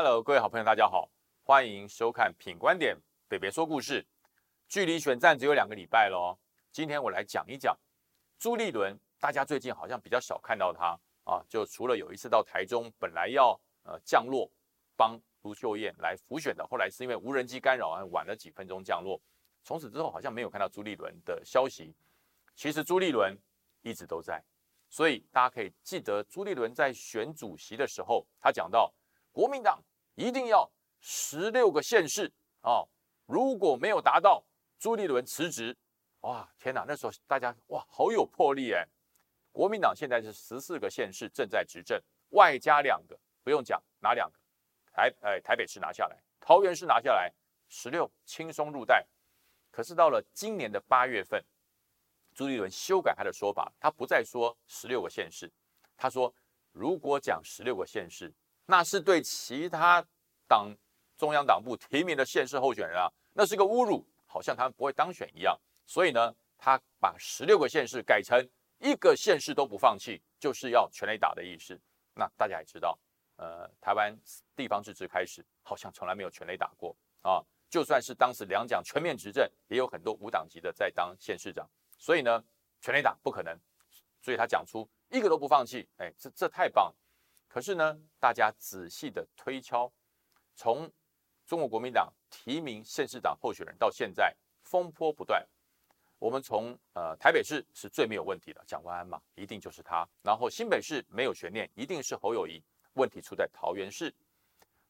Hello，各位好朋友，大家好，欢迎收看《品观点北北说故事》。距离选战只有两个礼拜喽，今天我来讲一讲朱立伦。大家最近好像比较少看到他啊，就除了有一次到台中，本来要呃降落帮卢秀燕来辅选的，后来是因为无人机干扰，晚了几分钟降落。从此之后，好像没有看到朱立伦的消息。其实朱立伦一直都在，所以大家可以记得朱立伦在选主席的时候，他讲到国民党一定要十六个县市啊，如果没有达到，朱立伦辞职。哇，天哪！那时候大家哇，好有魄力哎。国民党现在是十四个县市正在执政，外加两个，不用讲哪两个，台呃台北市拿下来，桃园市拿下来，十六轻松入袋。可是到了今年的八月份，朱立伦修改他的说法，他不再说十六个县市，他说如果讲十六个县市，那是对其他党中央党部提名的县市候选人啊，那是个侮辱，好像他们不会当选一样。所以呢，他把十六个县市改成一个县市都不放弃，就是要全雷打的意思。那大家也知道，呃，台湾地方自治开始，好像从来没有全雷打过啊。就算是当时两蒋全面执政，也有很多无党籍的在当县市长，所以呢，全力打不可能。所以他讲出一个都不放弃，哎，这这太棒了。可是呢，大家仔细的推敲，从中国国民党提名县市长候选人到现在，风波不断。我们从呃台北市是最没有问题的，蒋万安嘛，一定就是他。然后新北市没有悬念，一定是侯友谊。问题出在桃园市，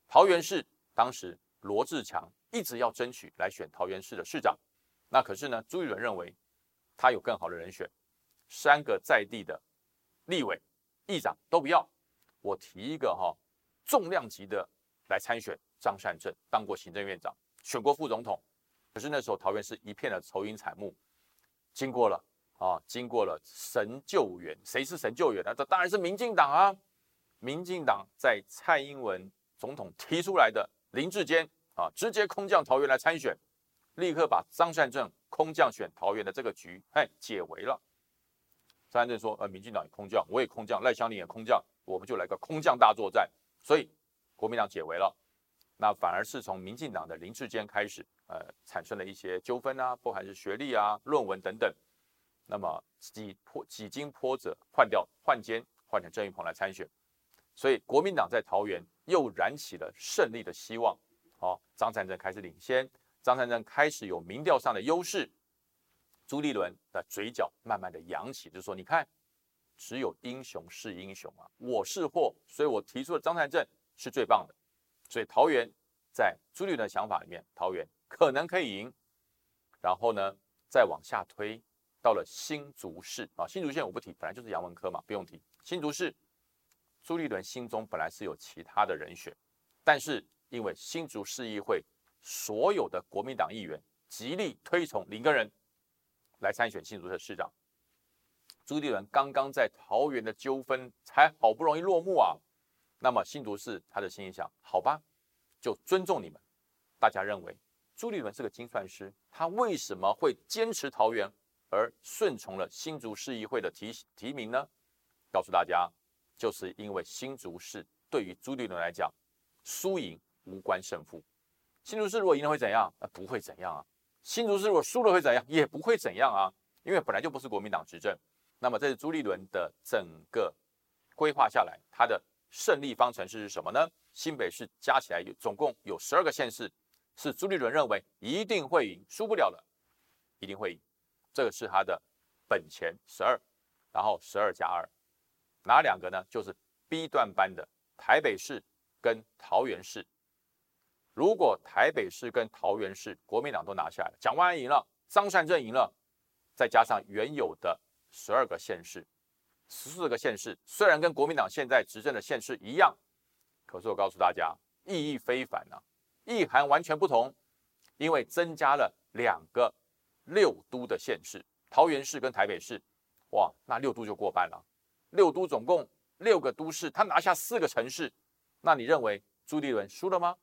桃园市当时罗志强。一直要争取来选桃园市的市长，那可是呢？朱立伦认为他有更好的人选，三个在地的立委、议长都不要，我提一个哈重量级的来参选。张善政当过行政院长，选过副总统，可是那时候桃园是一片的愁云惨雾。经过了啊，经过了神救援，谁是神救援呢？这当然是民进党啊！民进党在蔡英文总统提出来的林志坚。啊！直接空降桃园来参选，立刻把张善政空降选桃园的这个局，哎，解围了。张善政说：“呃，民进党也空降，我也空降，赖香林也空降，我们就来个空降大作战。”所以国民党解围了。那反而是从民进党的林志坚开始，呃，产生了一些纠纷啊，不管是学历啊、论文等等。那么几波几经波折，换掉换监，换成郑玉鹏来参选，所以国民党在桃园又燃起了胜利的希望。好，张善政开始领先，张善政开始有民调上的优势，朱立伦的嘴角慢慢的扬起，就说，你看，只有英雄是英雄啊，我是货，所以我提出的张善政是最棒的，所以桃园在朱立伦的想法里面，桃园可能可以赢，然后呢，再往下推到了新竹市啊，新竹县我不提，本来就是杨文科嘛，不用提，新竹市，朱立伦心中本来是有其他的人选，但是。因为新竹市议会所有的国民党议员极力推崇林根人来参选新竹的市长，朱立伦刚刚在桃园的纠纷才好不容易落幕啊，那么新竹市他的心里想：好吧，就尊重你们。大家认为朱立伦是个精算师，他为什么会坚持桃园而顺从了新竹市议会的提提名呢？告诉大家，就是因为新竹市对于朱立伦来讲，输赢。无关胜负，新竹市如果赢了会怎样？呃，不会怎样啊。新竹市如果输了会怎样？也不会怎样啊。因为本来就不是国民党执政。那么这是朱立伦的整个规划下来，他的胜利方程式是什么呢？新北市加起来有总共有十二个县市，是朱立伦认为一定会赢，输不了了，一定会赢。这个是他的本钱十二，然后十二加二，哪两个呢？就是 B 段班的台北市跟桃园市。如果台北市跟桃园市国民党都拿下来了，蒋万安赢了，张善政赢了，再加上原有的十二个县市、十四个县市，虽然跟国民党现在执政的县市一样，可是我告诉大家，意义非凡啊，意涵完全不同，因为增加了两个六都的县市，桃园市跟台北市，哇，那六都就过半了。六都总共六个都市，他拿下四个城市，那你认为朱立伦输了吗？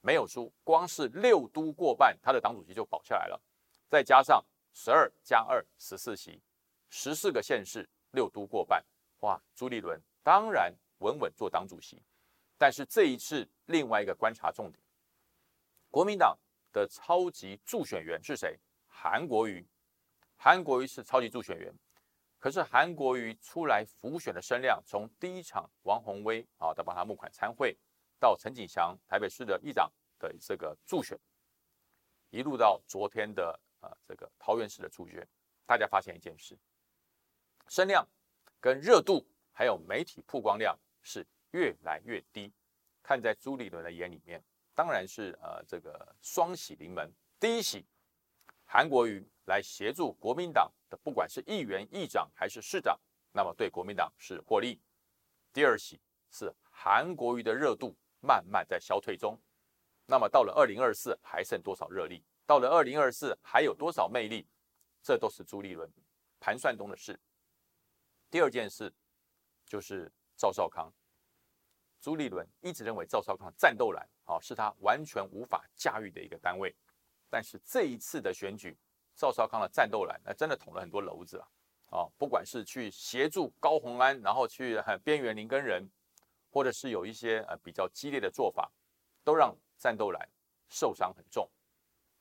没有输，光是六都过半，他的党主席就保下来了。再加上十二加二十四席，十四个县市六都过半，哇！朱立伦当然稳稳做党主席。但是这一次另外一个观察重点，国民党的超级助选员是谁？韩国瑜。韩国瑜是超级助选员，可是韩国瑜出来浮选的声量，从第一场王宏威啊的帮他募款参会，到陈景祥台北市的议长的这个助选，一路到昨天的啊这个桃园市的助选，大家发现一件事，声量跟热度还有媒体曝光量是越来越低。看在朱立伦的眼里面，当然是呃这个双喜临门，第一喜韩国瑜。来协助国民党的，不管是议员、议长还是市长，那么对国民党是获利。第二喜是韩国瑜的热度慢慢在消退中，那么到了二零二四还剩多少热力？到了二零二四还有多少魅力？这都是朱立伦盘算中的事。第二件事就是赵少康，朱立伦一直认为赵少康战斗蓝啊是他完全无法驾驭的一个单位，但是这一次的选举。赵少康的战斗蓝，那真的捅了很多篓子啊！哦，不管是去协助高鸿安，然后去边缘林根人，或者是有一些呃比较激烈的做法，都让战斗蓝受伤很重。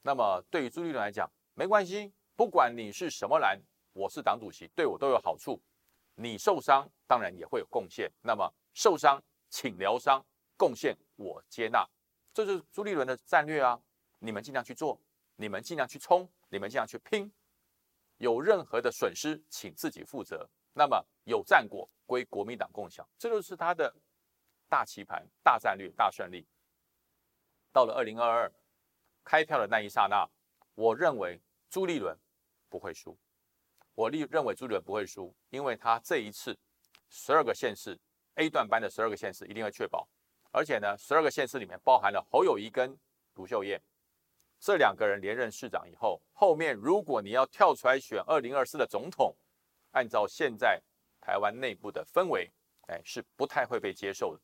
那么对于朱立伦来讲，没关系，不管你是什么蓝，我是党主席，对我都有好处。你受伤当然也会有贡献，那么受伤请疗伤，贡献我接纳，这就是朱立伦的战略啊！你们尽量去做，你们尽量去冲。你们尽量去拼，有任何的损失，请自己负责。那么有战果归国民党共享，这就是他的大棋盘、大战略、大胜利。到了二零二二开票的那一刹那，我认为朱立伦不会输。我立认为朱立伦不会输，因为他这一次十二个县市 A 段班的十二个县市一定会确保，而且呢，十二个县市里面包含了侯友谊跟卢秀燕。这两个人连任市长以后，后面如果你要跳出来选二零二四的总统，按照现在台湾内部的氛围，哎，是不太会被接受的。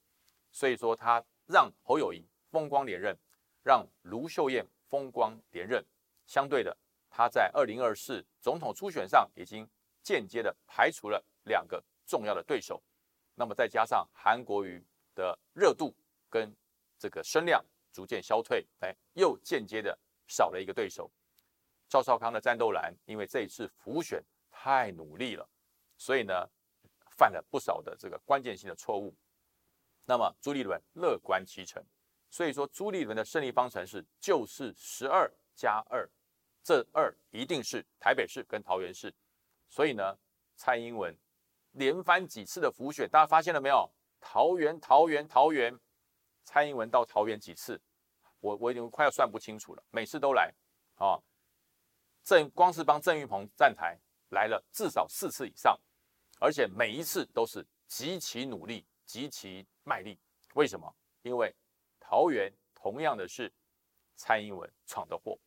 所以说，他让侯友谊风光连任，让卢秀燕风光连任，相对的，他在二零二四总统初选上已经间接的排除了两个重要的对手。那么再加上韩国瑜的热度跟这个声量逐渐消退，哎，又间接的。少了一个对手，赵少康的战斗蓝，因为这一次浮选太努力了，所以呢犯了不少的这个关键性的错误。那么朱立伦乐观其成，所以说朱立伦的胜利方程式就是十二加二，这二一定是台北市跟桃园市。所以呢，蔡英文连番几次的浮选，大家发现了没有？桃园、桃园、桃园，蔡英文到桃园几次？我我已经快要算不清楚了，每次都来，啊，郑光是帮郑玉鹏站台来了至少四次以上，而且每一次都是极其努力、极其卖力。为什么？因为桃园同样的是蔡英文闯的祸，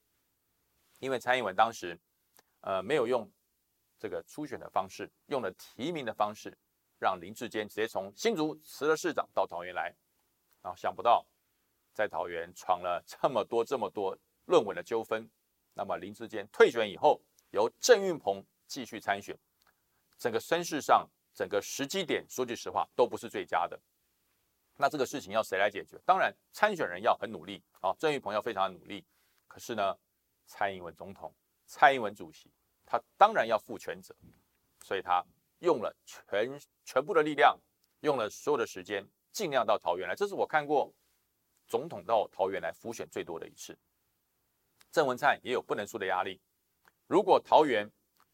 因为蔡英文当时呃没有用这个初选的方式，用了提名的方式，让林志坚直接从新竹辞了市长到桃园来，啊，想不到。在桃园闯了这么多这么多论文的纠纷，那么林志坚退选以后，由郑运鹏继续参选，整个声势上，整个时机点，说句实话都不是最佳的。那这个事情要谁来解决？当然参选人要很努力啊，郑运鹏要非常的努力。可是呢，蔡英文总统、蔡英文主席，他当然要负全责，所以他用了全全部的力量，用了所有的时间，尽量到桃园来。这是我看过。总统到桃园来浮选最多的一次，郑文灿也有不能输的压力。如果桃园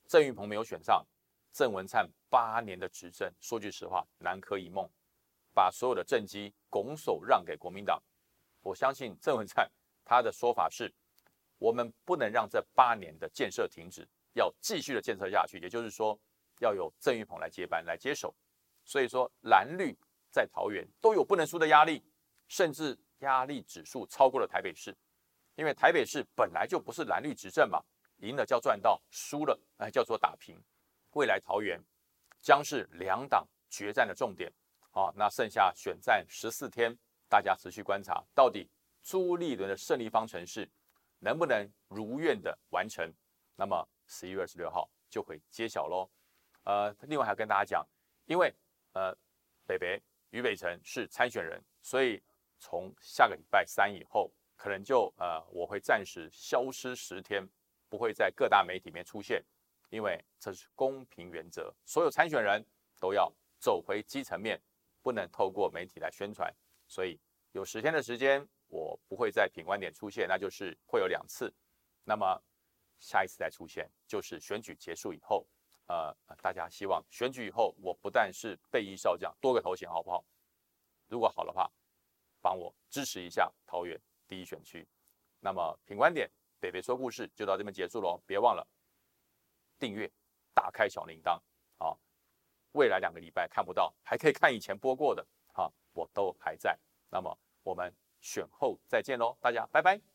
郑运鹏没有选上，郑文灿八年的执政，说句实话南柯一梦，把所有的政绩拱手让给国民党。我相信郑文灿他的说法是：我们不能让这八年的建设停止，要继续的建设下去。也就是说，要有郑玉鹏来接班来接手。所以说蓝绿在桃园都有不能输的压力，甚至。压力指数超过了台北市，因为台北市本来就不是蓝绿执政嘛，赢了叫赚到，输了哎叫做打平。未来桃园将是两党决战的重点。好，那剩下选战十四天，大家持续观察，到底朱立伦的胜利方程式能不能如愿的完成？那么十一月二十六号就会揭晓喽。呃，另外还要跟大家讲，因为呃，北北于北辰是参选人，所以从下个礼拜三以后，可能就呃我会暂时消失十天，不会在各大媒体面出现，因为这是公平原则，所有参选人都要走回基层面，不能透过媒体来宣传，所以有十天的时间我不会在品观点出现，那就是会有两次，那么下一次再出现就是选举结束以后。呃，大家希望选举以后，我不但是备一少将，多个头衔，好不好？如果好的话，帮我支持一下桃园第一选区。那么品观点，北北说故事就到这边结束喽。别忘了订阅，打开小铃铛啊！未来两个礼拜看不到，还可以看以前播过的，哈，我都还在。那么我们选后再见喽，大家拜拜。